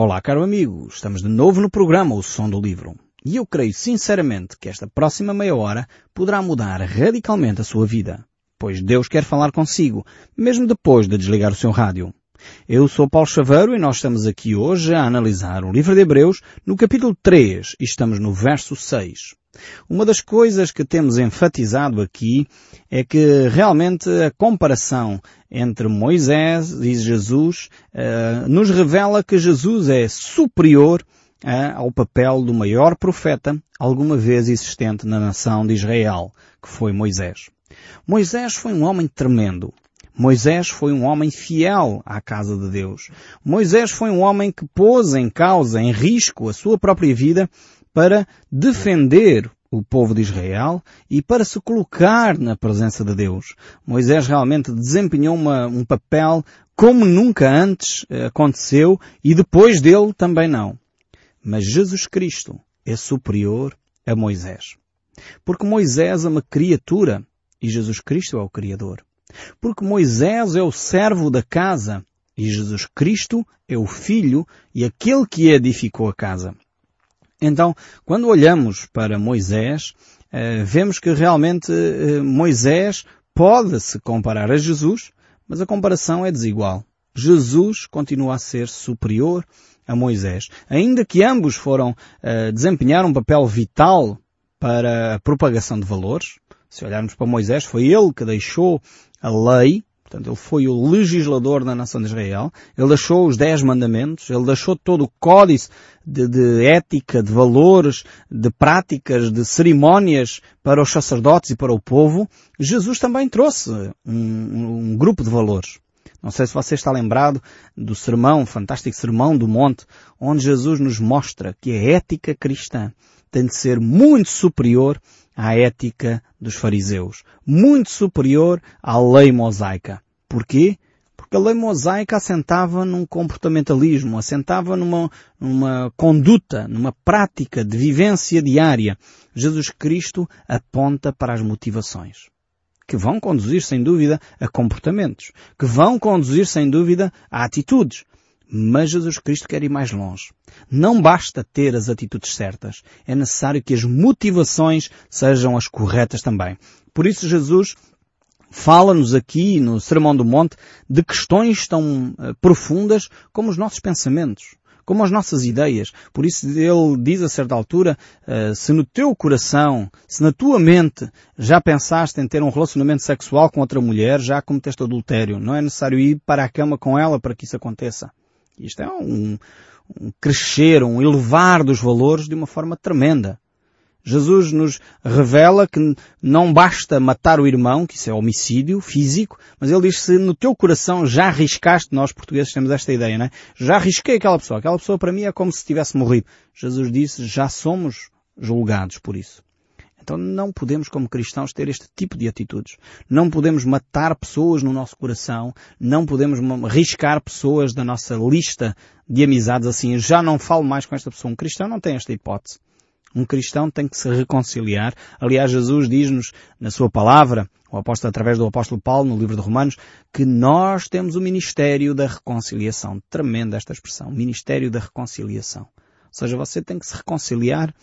Olá, caro amigo. Estamos de novo no programa O Som do Livro. E eu creio sinceramente que esta próxima meia hora poderá mudar radicalmente a sua vida. Pois Deus quer falar consigo, mesmo depois de desligar o seu rádio. Eu sou Paulo Chaveiro e nós estamos aqui hoje a analisar o livro de Hebreus no capítulo 3 e estamos no verso 6. Uma das coisas que temos enfatizado aqui é que realmente a comparação entre Moisés e Jesus uh, nos revela que Jesus é superior uh, ao papel do maior profeta alguma vez existente na nação de Israel, que foi Moisés. Moisés foi um homem tremendo. Moisés foi um homem fiel à casa de Deus. Moisés foi um homem que pôs em causa, em risco, a sua própria vida para defender o povo de Israel e para se colocar na presença de Deus. Moisés realmente desempenhou uma, um papel como nunca antes eh, aconteceu e depois dele também não. Mas Jesus Cristo é superior a Moisés. Porque Moisés é uma criatura e Jesus Cristo é o Criador. Porque Moisés é o servo da casa e Jesus Cristo é o filho e aquele que edificou a casa. Então, quando olhamos para Moisés, eh, vemos que realmente eh, Moisés pode se comparar a Jesus, mas a comparação é desigual. Jesus continua a ser superior a Moisés. Ainda que ambos foram uh, desempenhar um papel vital para a propagação de valores, se olharmos para Moisés, foi ele que deixou a lei, portanto ele foi o legislador da nação de Israel, ele deixou os dez mandamentos, ele deixou todo o códice de, de ética, de valores, de práticas, de cerimónias para os sacerdotes e para o povo. Jesus também trouxe um, um grupo de valores. Não sei se você está lembrado do sermão, fantástico sermão do monte, onde Jesus nos mostra que a ética cristã tem de ser muito superior à ética dos fariseus, muito superior à lei mosaica. Porquê? Porque a lei mosaica assentava num comportamentalismo, assentava numa, numa conduta, numa prática de vivência diária. Jesus Cristo aponta para as motivações que vão conduzir sem dúvida a comportamentos, que vão conduzir sem dúvida a atitudes. Mas Jesus Cristo quer ir mais longe. Não basta ter as atitudes certas. É necessário que as motivações sejam as corretas também. Por isso Jesus fala-nos aqui no Sermão do Monte de questões tão uh, profundas como os nossos pensamentos, como as nossas ideias. Por isso ele diz a certa altura, uh, se no teu coração, se na tua mente já pensaste em ter um relacionamento sexual com outra mulher, já cometeste adultério. Não é necessário ir para a cama com ela para que isso aconteça. Isto é um, um crescer, um elevar dos valores de uma forma tremenda. Jesus nos revela que não basta matar o irmão, que isso é homicídio físico, mas ele diz se no teu coração já arriscaste, nós portugueses temos esta ideia, não é? Já arrisquei aquela pessoa. Aquela pessoa para mim é como se tivesse morrido. Jesus disse, já somos julgados por isso. Então não podemos, como cristãos, ter este tipo de atitudes. Não podemos matar pessoas no nosso coração, não podemos riscar pessoas da nossa lista de amizades assim, já não falo mais com esta pessoa. Um cristão não tem esta hipótese. Um cristão tem que se reconciliar. Aliás, Jesus diz-nos na sua palavra, o apóstolo, através do apóstolo Paulo, no livro de Romanos, que nós temos o ministério da reconciliação. Tremenda esta expressão. Ministério da reconciliação. Ou seja, você tem que se reconciliar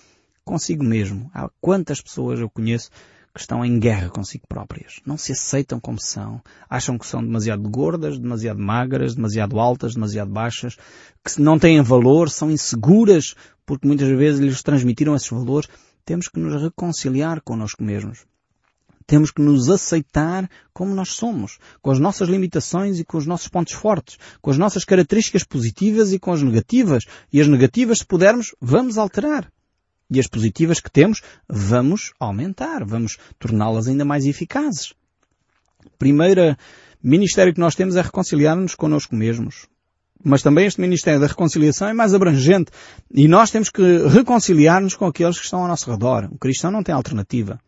consigo mesmo. Há quantas pessoas eu conheço que estão em guerra consigo próprias. Não se aceitam como são. Acham que são demasiado gordas, demasiado magras, demasiado altas, demasiado baixas, que não têm valor, são inseguras, porque muitas vezes lhes transmitiram esses valores. Temos que nos reconciliar connosco mesmos. Temos que nos aceitar como nós somos, com as nossas limitações e com os nossos pontos fortes, com as nossas características positivas e com as negativas. E as negativas, se pudermos, vamos alterar. E as positivas que temos, vamos aumentar, vamos torná-las ainda mais eficazes. Primeiro ministério que nós temos é reconciliar-nos connosco mesmos. Mas também este ministério da reconciliação é mais abrangente e nós temos que reconciliar-nos com aqueles que estão ao nosso redor. O cristão não tem alternativa.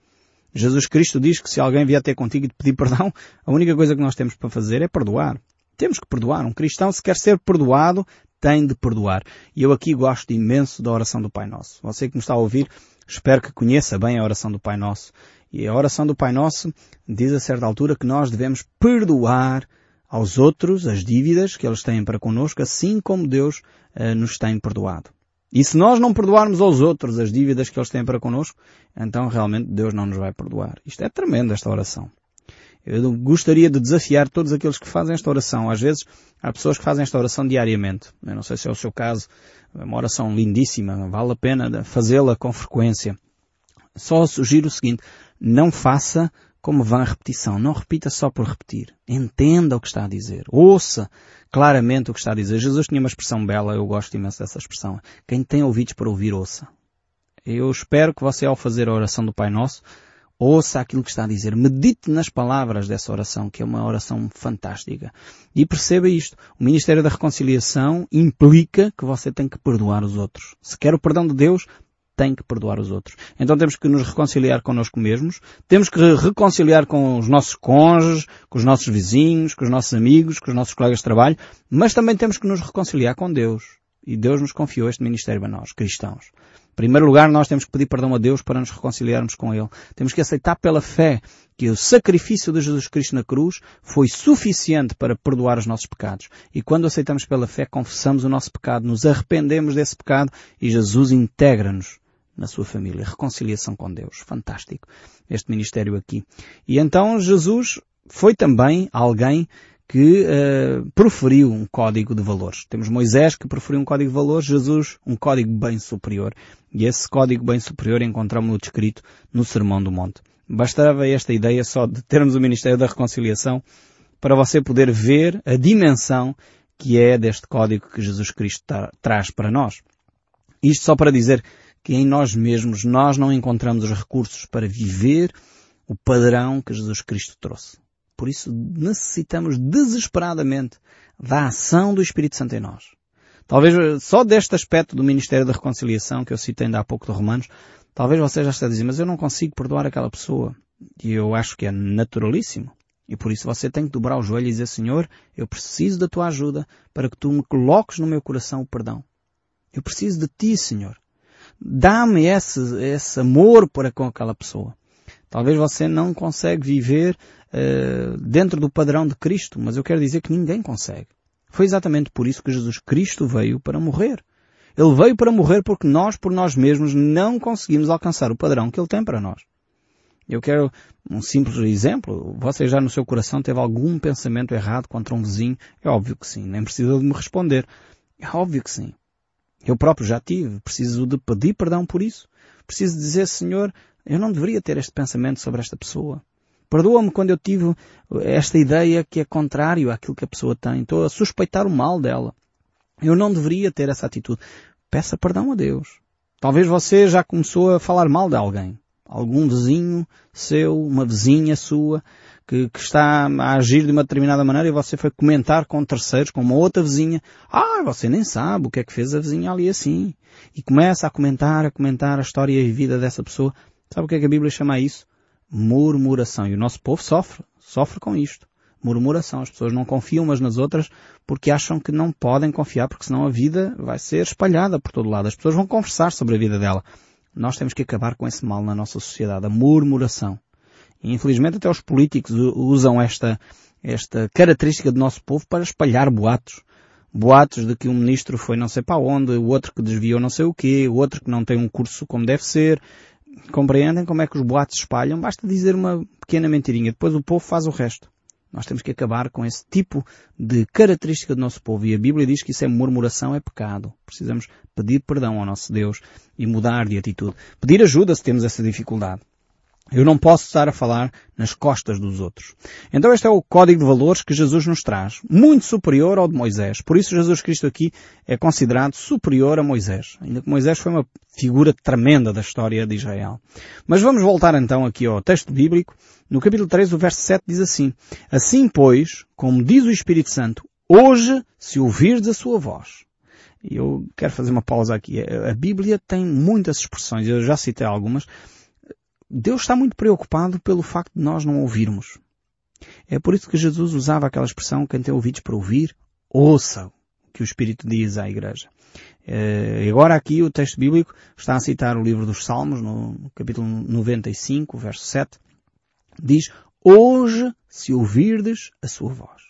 Jesus Cristo diz que se alguém vier ter contigo e te pedir perdão, a única coisa que nós temos para fazer é perdoar. Temos que perdoar. Um cristão, se quer ser perdoado, tem de perdoar. E eu aqui gosto imenso da oração do Pai Nosso. Você que me está a ouvir, espero que conheça bem a oração do Pai Nosso. E a oração do Pai Nosso diz a certa altura que nós devemos perdoar aos outros as dívidas que eles têm para connosco, assim como Deus uh, nos tem perdoado. E se nós não perdoarmos aos outros as dívidas que eles têm para connosco, então realmente Deus não nos vai perdoar. Isto é tremendo, esta oração. Eu gostaria de desafiar todos aqueles que fazem esta oração. Às vezes há pessoas que fazem esta oração diariamente. Eu não sei se é o seu caso. É uma oração lindíssima. Vale a pena fazê-la com frequência. Só sugiro o seguinte. Não faça como vã repetição. Não repita só por repetir. Entenda o que está a dizer. Ouça claramente o que está a dizer. Jesus tinha uma expressão bela. Eu gosto imenso dessa expressão. Quem tem ouvidos para ouvir, ouça. Eu espero que você, ao fazer a oração do Pai Nosso, Ouça aquilo que está a dizer. Medite nas palavras dessa oração, que é uma oração fantástica. E perceba isto. O Ministério da Reconciliação implica que você tem que perdoar os outros. Se quer o perdão de Deus, tem que perdoar os outros. Então temos que nos reconciliar connosco mesmos, temos que reconciliar com os nossos cônjuges, com os nossos vizinhos, com os nossos amigos, com os nossos colegas de trabalho, mas também temos que nos reconciliar com Deus. E Deus nos confiou este ministério a nós, cristãos primeiro lugar, nós temos que pedir perdão a Deus para nos reconciliarmos com Ele. Temos que aceitar pela fé que o sacrifício de Jesus Cristo na cruz foi suficiente para perdoar os nossos pecados. E quando aceitamos pela fé, confessamos o nosso pecado, nos arrependemos desse pecado e Jesus integra-nos na sua família. Reconciliação com Deus. Fantástico. Este ministério aqui. E então Jesus foi também alguém que uh, proferiu um código de valores. Temos Moisés que proferiu um código de valores, Jesus um código bem superior. E esse código bem superior encontramos-lo descrito no Sermão do Monte. Bastava esta ideia só de termos o Ministério da Reconciliação para você poder ver a dimensão que é deste código que Jesus Cristo tra traz para nós. Isto só para dizer que em nós mesmos nós não encontramos os recursos para viver o padrão que Jesus Cristo trouxe. Por isso necessitamos desesperadamente da ação do Espírito Santo em nós. Talvez só deste aspecto do Ministério da Reconciliação que eu citei ainda há pouco de Romanos, talvez você já esteja a dizer, mas eu não consigo perdoar aquela pessoa. E eu acho que é naturalíssimo. E por isso você tem que dobrar o joelho e dizer, Senhor, eu preciso da tua ajuda para que tu me coloques no meu coração o perdão. Eu preciso de ti, Senhor. Dá-me esse, esse amor para com aquela pessoa. Talvez você não consegue viver uh, dentro do padrão de Cristo, mas eu quero dizer que ninguém consegue. Foi exatamente por isso que Jesus Cristo veio para morrer. Ele veio para morrer porque nós, por nós mesmos, não conseguimos alcançar o padrão que Ele tem para nós. Eu quero um simples exemplo. Você já no seu coração teve algum pensamento errado contra um vizinho? É óbvio que sim. Nem precisa de me responder. É óbvio que sim. Eu próprio já tive. Preciso de pedir perdão por isso. Preciso dizer, Senhor, eu não deveria ter este pensamento sobre esta pessoa. Perdoa-me quando eu tive esta ideia que é contrário àquilo que a pessoa tem. Estou a suspeitar o mal dela. Eu não deveria ter essa atitude. Peça perdão a Deus. Talvez você já começou a falar mal de alguém. Algum vizinho seu, uma vizinha sua, que, que, está a agir de uma determinada maneira e você foi comentar com terceiros, com uma outra vizinha. Ah, você nem sabe o que é que fez a vizinha ali assim. E começa a comentar, a comentar a história e a vida dessa pessoa. Sabe o que é que a Bíblia chama isso? Murmuração. E o nosso povo sofre, sofre com isto. Murmuração. As pessoas não confiam umas nas outras porque acham que não podem confiar, porque senão a vida vai ser espalhada por todo lado. As pessoas vão conversar sobre a vida dela. Nós temos que acabar com esse mal na nossa sociedade, a murmuração. E infelizmente até os políticos usam esta, esta característica do nosso povo para espalhar boatos. Boatos de que um ministro foi não sei para onde, o outro que desviou não sei o quê, o outro que não tem um curso como deve ser, Compreendem como é que os boatos se espalham? Basta dizer uma pequena mentirinha, depois o povo faz o resto. Nós temos que acabar com esse tipo de característica do nosso povo. E a Bíblia diz que isso é murmuração, é pecado. Precisamos pedir perdão ao nosso Deus e mudar de atitude. Pedir ajuda se temos essa dificuldade. Eu não posso estar a falar nas costas dos outros. Então este é o código de valores que Jesus nos traz, muito superior ao de Moisés. Por isso Jesus Cristo aqui é considerado superior a Moisés. Ainda que Moisés foi uma figura tremenda da história de Israel. Mas vamos voltar então aqui ao texto bíblico. No capítulo 3, o verso 7 diz assim, Assim pois, como diz o Espírito Santo, hoje se ouvirdes a sua voz. Eu quero fazer uma pausa aqui. A Bíblia tem muitas expressões, eu já citei algumas, Deus está muito preocupado pelo facto de nós não ouvirmos. É por isso que Jesus usava aquela expressão, quem tem ouvidos para ouvir, ouça o que o Espírito diz à igreja. Uh, agora aqui o texto bíblico está a citar o livro dos Salmos, no capítulo 95, verso 7. Diz, hoje se ouvirdes a sua voz.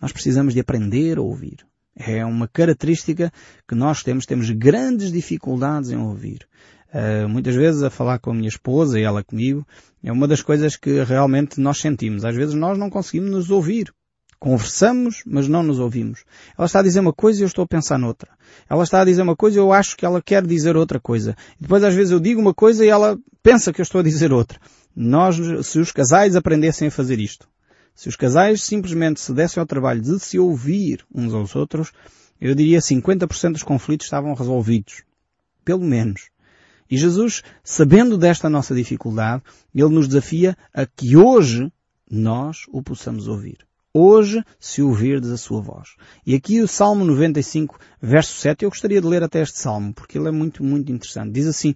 Nós precisamos de aprender a ouvir. É uma característica que nós temos, temos grandes dificuldades em ouvir. Uh, muitas vezes a falar com a minha esposa e ela comigo, é uma das coisas que realmente nós sentimos. Às vezes nós não conseguimos nos ouvir. Conversamos, mas não nos ouvimos. Ela está a dizer uma coisa e eu estou a pensar noutra. Ela está a dizer uma coisa e eu acho que ela quer dizer outra coisa. Depois às vezes eu digo uma coisa e ela pensa que eu estou a dizer outra. Nós, se os casais aprendessem a fazer isto, se os casais simplesmente se dessem ao trabalho de se ouvir uns aos outros, eu diria 50% dos conflitos estavam resolvidos. Pelo menos. E Jesus, sabendo desta nossa dificuldade, Ele nos desafia a que hoje nós o possamos ouvir. Hoje, se ouvirdes a sua voz. E aqui o Salmo 95, verso 7, eu gostaria de ler até este Salmo, porque ele é muito, muito interessante. Diz assim,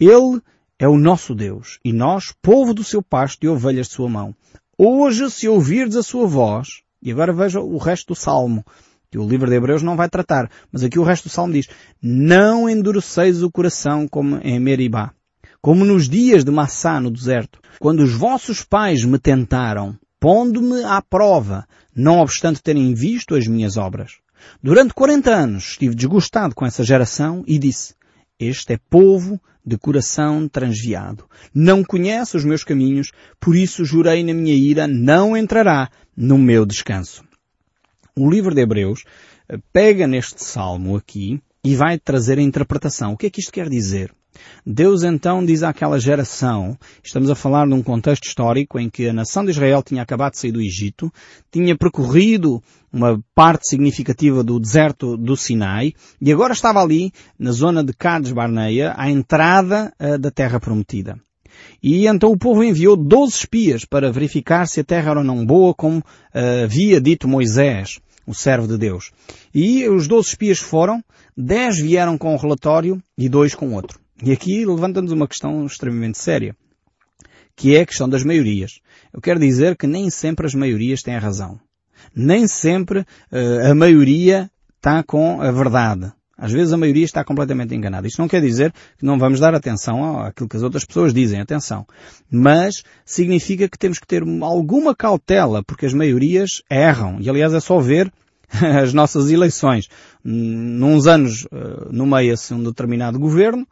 Ele é o nosso Deus, e nós, povo do seu pasto e ovelhas de sua mão. Hoje, se ouvirdes a sua voz, e agora veja o resto do Salmo, o livro de Hebreus não vai tratar, mas aqui o resto do Salmo diz, não endureceis o coração como em Meribá, como nos dias de Massá no deserto, quando os vossos pais me tentaram, pondo-me à prova, não obstante terem visto as minhas obras. Durante 40 anos estive desgostado com essa geração e disse, este é povo de coração transviado. Não conhece os meus caminhos, por isso jurei na minha ira, não entrará no meu descanso. O livro de Hebreus eh, pega neste salmo aqui e vai trazer a interpretação. O que é que isto quer dizer? Deus então diz àquela geração, estamos a falar num contexto histórico em que a nação de Israel tinha acabado de sair do Egito, tinha percorrido uma parte significativa do deserto do Sinai e agora estava ali, na zona de Cades Barneia, à entrada uh, da terra prometida. E então o povo enviou doze espias para verificar se a terra era ou não boa, como uh, havia dito Moisés, o servo de Deus. E os doze espias foram, dez vieram com um relatório e dois com outro. E aqui levanta-nos uma questão extremamente séria, que é a questão das maiorias. Eu quero dizer que nem sempre as maiorias têm razão. Nem sempre uh, a maioria está com a verdade. Às vezes a maioria está completamente enganada. Isto não quer dizer que não vamos dar atenção àquilo que as outras pessoas dizem, atenção. Mas significa que temos que ter alguma cautela, porque as maiorias erram. E aliás é só ver as nossas eleições. Nuns anos uh, nomeia-se um determinado governo,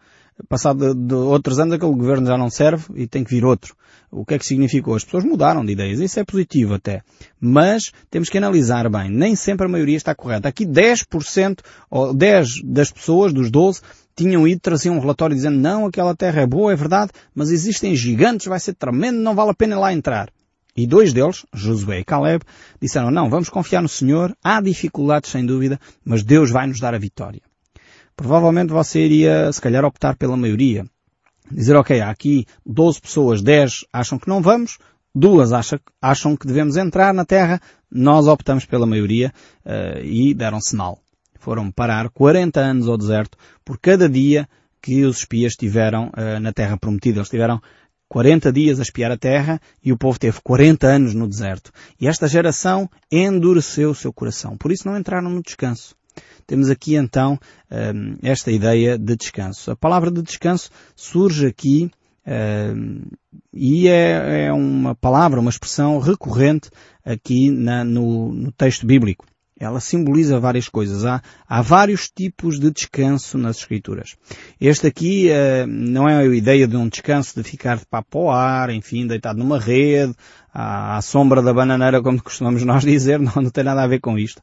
passado de, de, outros anos aquele governo já não serve e tem que vir outro. O que é que significou? As pessoas mudaram de ideias. Isso é positivo até. Mas temos que analisar bem. Nem sempre a maioria está correta. Aqui 10% ou 10 das pessoas, dos 12, tinham ido trazer um relatório dizendo não, aquela terra é boa, é verdade, mas existem gigantes, vai ser tremendo, não vale a pena lá entrar. E dois deles, Josué e Caleb, disseram não, vamos confiar no Senhor, há dificuldades sem dúvida, mas Deus vai nos dar a vitória provavelmente você iria, se calhar, optar pela maioria. Dizer, ok, há aqui 12 pessoas, 10 acham que não vamos, duas acham, acham que devemos entrar na Terra, nós optamos pela maioria uh, e deram sinal. Foram parar 40 anos ao deserto por cada dia que os espias estiveram uh, na Terra Prometida. Eles tiveram 40 dias a espiar a terra e o povo teve 40 anos no deserto. E esta geração endureceu o seu coração. Por isso não entraram no descanso. Temos aqui então hum, esta ideia de descanso. A palavra de descanso surge aqui hum, e é, é, uma palavra, uma expressão recorrente aqui no, texto bíblico. Ela simboliza várias coisas. Há, há, vários tipos de descanso nas Escrituras. Este aqui uh, não é a ideia de um descanso de ficar de papo ao ar, enfim, deitado numa rede, à, à sombra da bananeira, como costumamos nós dizer, não, não tem nada a ver com isto.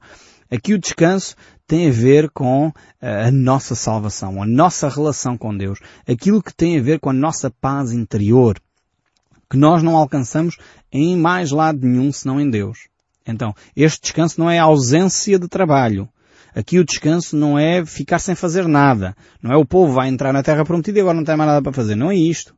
Aqui o descanso tem a ver com eh, a nossa salvação, a nossa relação com Deus, aquilo que tem a ver com a nossa paz interior, que nós não alcançamos em mais lado nenhum senão em Deus. Então, este descanso não é ausência de trabalho. Aqui o descanso não é ficar sem fazer nada. Não é o povo vai entrar na terra prometida e agora não tem mais nada para fazer. Não é isto.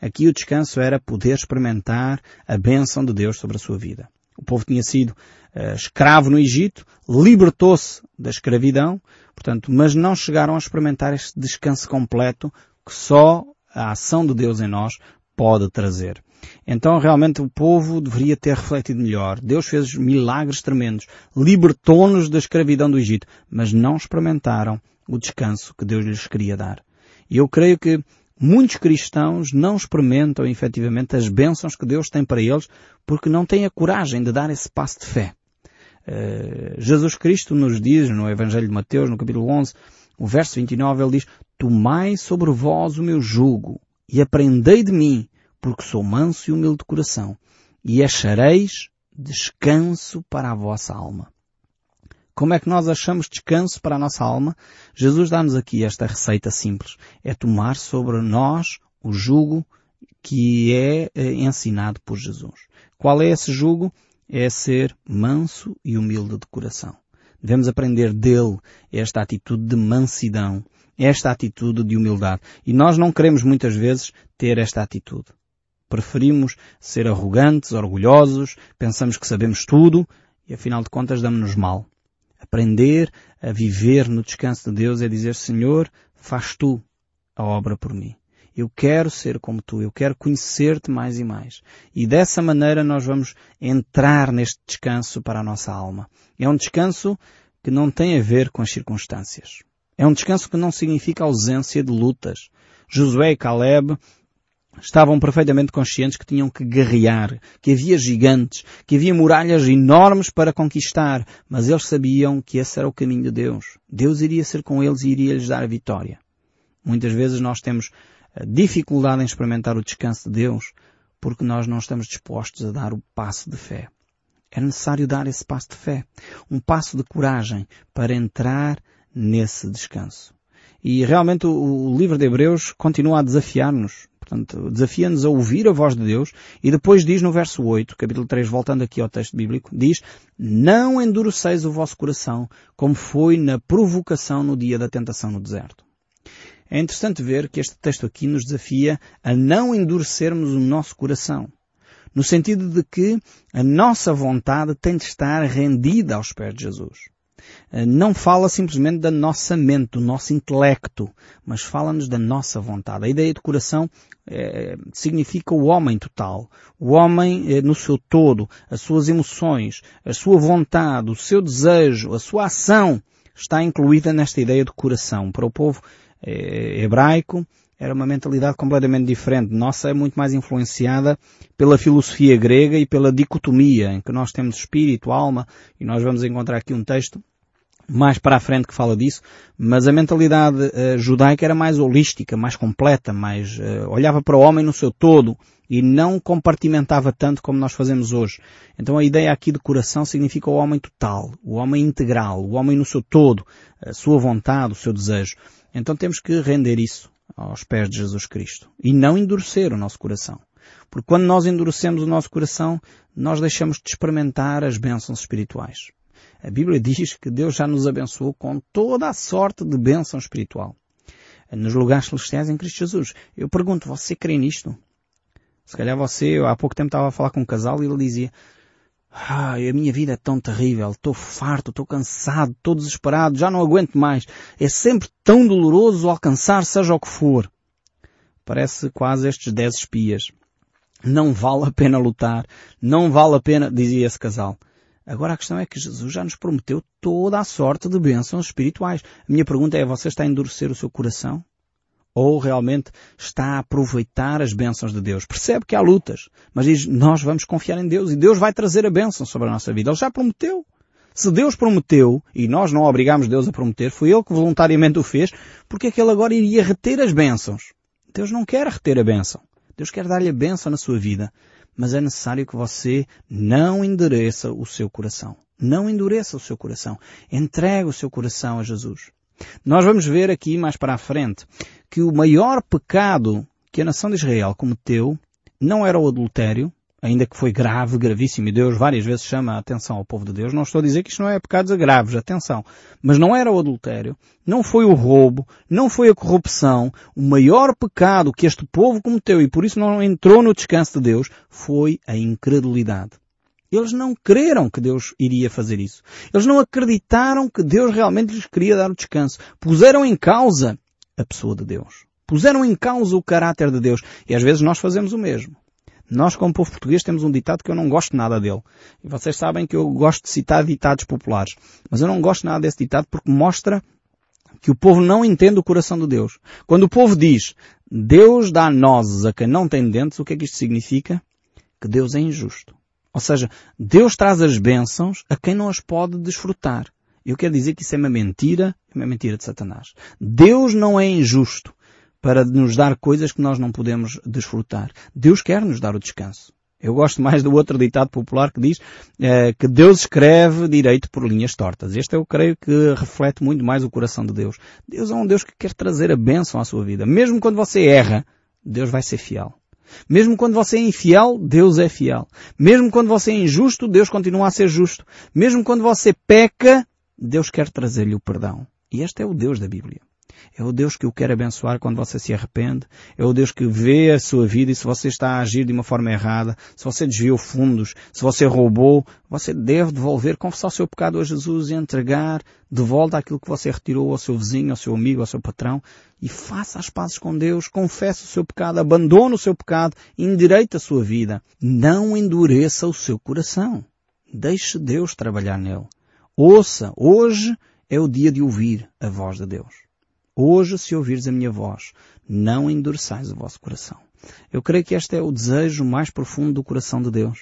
Aqui o descanso era poder experimentar a bênção de Deus sobre a sua vida. O povo tinha sido uh, escravo no Egito, libertou-se da escravidão, portanto, mas não chegaram a experimentar este descanso completo que só a ação de Deus em nós pode trazer. Então realmente o povo deveria ter refletido melhor. Deus fez milagres tremendos, libertou-nos da escravidão do Egito, mas não experimentaram o descanso que Deus lhes queria dar. E eu creio que Muitos cristãos não experimentam efetivamente as bênçãos que Deus tem para eles porque não têm a coragem de dar esse passo de fé. Uh, Jesus Cristo nos diz no Evangelho de Mateus, no capítulo 11, o verso 29, ele diz, Tomai sobre vós o meu jugo e aprendei de mim, porque sou manso e humilde de coração, e achareis descanso para a vossa alma. Como é que nós achamos descanso para a nossa alma? Jesus dá-nos aqui esta receita simples. É tomar sobre nós o jugo que é eh, ensinado por Jesus. Qual é esse jugo? É ser manso e humilde de coração. Devemos aprender dele esta atitude de mansidão, esta atitude de humildade. E nós não queremos muitas vezes ter esta atitude. Preferimos ser arrogantes, orgulhosos, pensamos que sabemos tudo e afinal de contas damos-nos mal. Aprender a viver no descanso de Deus é dizer, Senhor, faz tu a obra por mim. Eu quero ser como tu, eu quero conhecer-te mais e mais. E dessa maneira nós vamos entrar neste descanso para a nossa alma. É um descanso que não tem a ver com as circunstâncias. É um descanso que não significa ausência de lutas. Josué e Caleb estavam perfeitamente conscientes que tinham que guerrear, que havia gigantes, que havia muralhas enormes para conquistar, mas eles sabiam que esse era o caminho de Deus. Deus iria ser com eles e iria lhes dar a vitória. Muitas vezes nós temos dificuldade em experimentar o descanso de Deus porque nós não estamos dispostos a dar o passo de fé. É necessário dar esse passo de fé, um passo de coragem para entrar nesse descanso. E realmente o, livro de Hebreus continua a desafiar-nos Portanto, desafia-nos a ouvir a voz de Deus e depois diz no verso 8, capítulo 3, voltando aqui ao texto bíblico, diz, não endureceis o vosso coração como foi na provocação no dia da tentação no deserto. É interessante ver que este texto aqui nos desafia a não endurecermos o nosso coração. No sentido de que a nossa vontade tem de estar rendida aos pés de Jesus. Eh, não fala simplesmente da nossa mente, do nosso intelecto, mas fala-nos da nossa vontade. A ideia de coração é, significa o homem total, o homem é, no seu todo, as suas emoções, a sua vontade, o seu desejo, a sua ação está incluída nesta ideia de coração. Para o povo é, hebraico, era uma mentalidade completamente diferente. Nossa é muito mais influenciada pela filosofia grega e pela dicotomia, em que nós temos espírito, alma, e nós vamos encontrar aqui um texto mais para a frente que fala disso, mas a mentalidade uh, judaica era mais holística, mais completa, mais uh, olhava para o homem no seu todo e não compartimentava tanto como nós fazemos hoje. Então a ideia aqui de coração significa o homem total, o homem integral, o homem no seu todo, a sua vontade, o seu desejo. Então temos que render isso aos pés de Jesus Cristo e não endurecer o nosso coração. Porque quando nós endurecemos o nosso coração, nós deixamos de experimentar as bênçãos espirituais. A Bíblia diz que Deus já nos abençoou com toda a sorte de bênção espiritual. Nos lugares celestiais em Cristo Jesus. Eu pergunto, você crê nisto? Se calhar você, eu há pouco tempo estava a falar com um casal e ele dizia, Ai, a minha vida é tão terrível, estou farto, estou cansado, estou desesperado, já não aguento mais. É sempre tão doloroso alcançar seja o que for. Parece quase estes dez espias. Não vale a pena lutar, não vale a pena, dizia esse casal. Agora a questão é que Jesus já nos prometeu toda a sorte de bênçãos espirituais. A minha pergunta é, você está a endurecer o seu coração? Ou realmente está a aproveitar as bênçãos de Deus? Percebe que há lutas, mas diz, nós vamos confiar em Deus e Deus vai trazer a bênção sobre a nossa vida. Ele já prometeu. Se Deus prometeu, e nós não obrigamos Deus a prometer, foi Ele que voluntariamente o fez, porque é que Ele agora iria reter as bênçãos? Deus não quer reter a bênção. Deus quer dar-lhe a bênção na sua vida mas é necessário que você não endureça o seu coração. Não endureça o seu coração. Entregue o seu coração a Jesus. Nós vamos ver aqui mais para a frente que o maior pecado que a nação de Israel cometeu não era o adultério, ainda que foi grave, gravíssimo, e Deus várias vezes chama a atenção ao povo de Deus. Não estou a dizer que isto não é pecados graves, atenção. Mas não era o adultério, não foi o roubo, não foi a corrupção. O maior pecado que este povo cometeu, e por isso não entrou no descanso de Deus, foi a incredulidade. Eles não creram que Deus iria fazer isso. Eles não acreditaram que Deus realmente lhes queria dar o descanso. Puseram em causa a pessoa de Deus. Puseram em causa o caráter de Deus. E às vezes nós fazemos o mesmo. Nós, como povo português, temos um ditado que eu não gosto nada dele. E vocês sabem que eu gosto de citar ditados populares. Mas eu não gosto nada desse ditado porque mostra que o povo não entende o coração de Deus. Quando o povo diz, Deus dá nozes a quem não tem dentes, o que é que isto significa? Que Deus é injusto. Ou seja, Deus traz as bênçãos a quem não as pode desfrutar. Eu quero dizer que isso é uma mentira, é uma mentira de Satanás. Deus não é injusto para nos dar coisas que nós não podemos desfrutar. Deus quer nos dar o descanso. Eu gosto mais do outro ditado popular que diz eh, que Deus escreve direito por linhas tortas. Este eu creio que reflete muito mais o coração de Deus. Deus é um Deus que quer trazer a bênção à sua vida. Mesmo quando você erra, Deus vai ser fiel. Mesmo quando você é infiel, Deus é fiel. Mesmo quando você é injusto, Deus continua a ser justo. Mesmo quando você peca, Deus quer trazer-lhe o perdão. E este é o Deus da Bíblia. É o Deus que o quer abençoar quando você se arrepende. É o Deus que vê a sua vida e se você está a agir de uma forma errada, se você desviou fundos, se você roubou, você deve devolver, confessar o seu pecado a Jesus e entregar de volta aquilo que você retirou ao seu vizinho, ao seu amigo, ao seu patrão e faça as pazes com Deus, confesse o seu pecado, abandone o seu pecado, endireite a sua vida. Não endureça o seu coração. Deixe Deus trabalhar nele. Ouça, hoje é o dia de ouvir a voz de Deus. Hoje, se ouvires a minha voz, não endureçais o vosso coração. Eu creio que este é o desejo mais profundo do coração de Deus.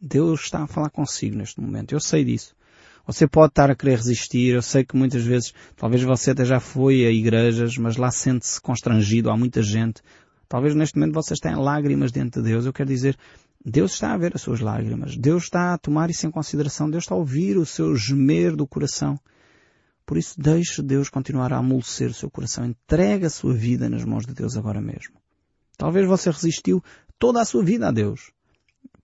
Deus está a falar consigo neste momento. Eu sei disso. Você pode estar a querer resistir. Eu sei que muitas vezes, talvez você até já foi a igrejas, mas lá sente-se constrangido. Há muita gente. Talvez neste momento você esteja em lágrimas diante de Deus. Eu quero dizer, Deus está a ver as suas lágrimas. Deus está a tomar isso em consideração. Deus está a ouvir o seu gemer do coração. Por isso, deixe Deus continuar a amolecer o seu coração. Entregue a sua vida nas mãos de Deus agora mesmo. Talvez você resistiu toda a sua vida a Deus.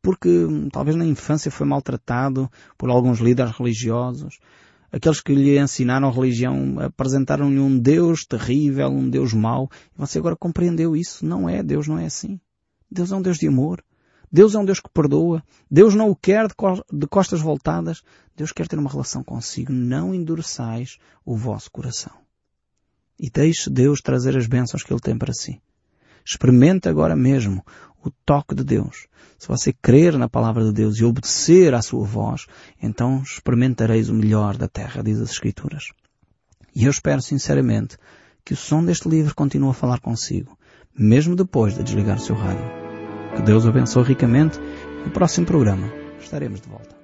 Porque hum, talvez na infância foi maltratado por alguns líderes religiosos. Aqueles que lhe ensinaram a religião apresentaram-lhe um Deus terrível, um Deus mau. E você agora compreendeu isso. Não é. Deus não é assim. Deus é um Deus de amor. Deus é um Deus que perdoa. Deus não o quer de costas voltadas. Deus quer ter uma relação consigo. Não endureçais o vosso coração. E deixe Deus trazer as bênçãos que Ele tem para si. Experimente agora mesmo o toque de Deus. Se você crer na palavra de Deus e obedecer à sua voz, então experimentareis o melhor da terra, diz as Escrituras. E eu espero sinceramente que o som deste livro continue a falar consigo, mesmo depois de desligar o seu rádio. Que Deus o abençoe ricamente. No próximo programa estaremos de volta.